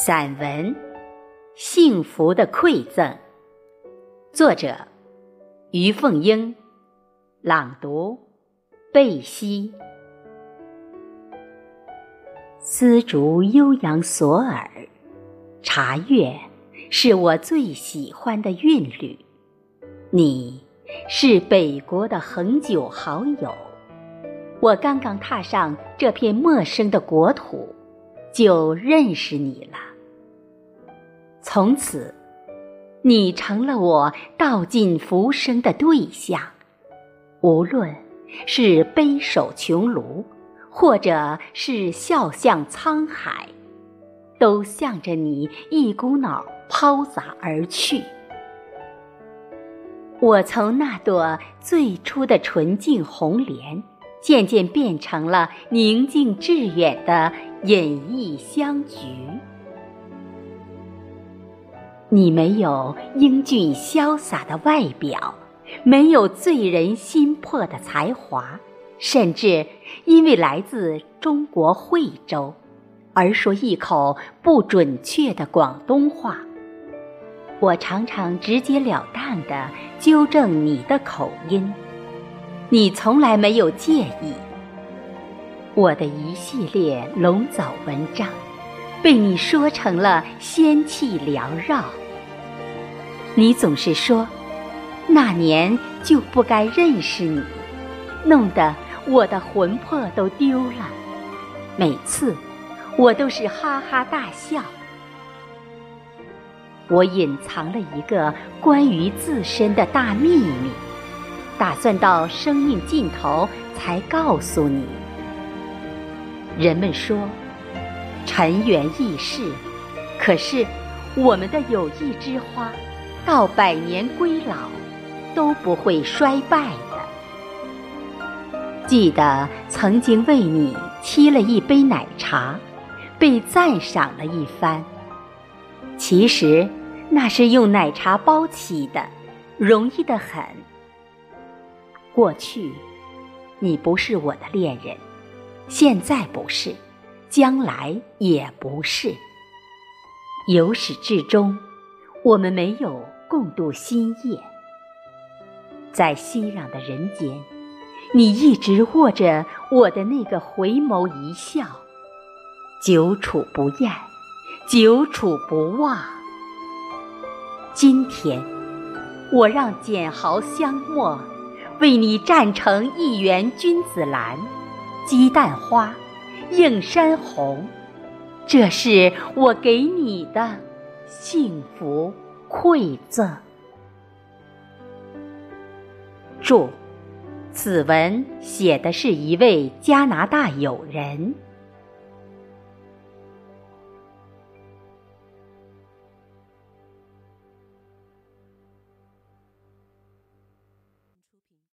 散文《幸福的馈赠》，作者于凤英，朗读贝西。丝竹悠扬索耳，茶乐是我最喜欢的韵律。你是北国的恒久好友，我刚刚踏上这片陌生的国土。就认识你了。从此，你成了我道尽浮生的对象。无论是悲守穷庐，或者是笑向沧海，都向着你一股脑抛洒而去。我从那朵最初的纯净红莲。渐渐变成了宁静致远的隐逸香菊。你没有英俊潇洒的外表，没有醉人心魄的才华，甚至因为来自中国惠州，而说一口不准确的广东话。我常常直截了当的纠正你的口音。你从来没有介意我的一系列龙藻文章，被你说成了仙气缭绕。你总是说，那年就不该认识你，弄得我的魂魄都丢了。每次，我都是哈哈大笑。我隐藏了一个关于自身的大秘密。打算到生命尽头才告诉你。人们说，尘缘易逝，可是我们的友谊之花，到百年归老都不会衰败的。记得曾经为你沏了一杯奶茶，被赞赏了一番。其实那是用奶茶包起的，容易的很。过去，你不是我的恋人，现在不是，将来也不是。由始至终，我们没有共度新夜。在熙攘的人间，你一直握着我的那个回眸一笑，久处不厌，久处不忘。今天，我让简豪香墨。为你蘸成一园君子兰，鸡蛋花，映山红，这是我给你的幸福馈赠。注：此文写的是一位加拿大友人。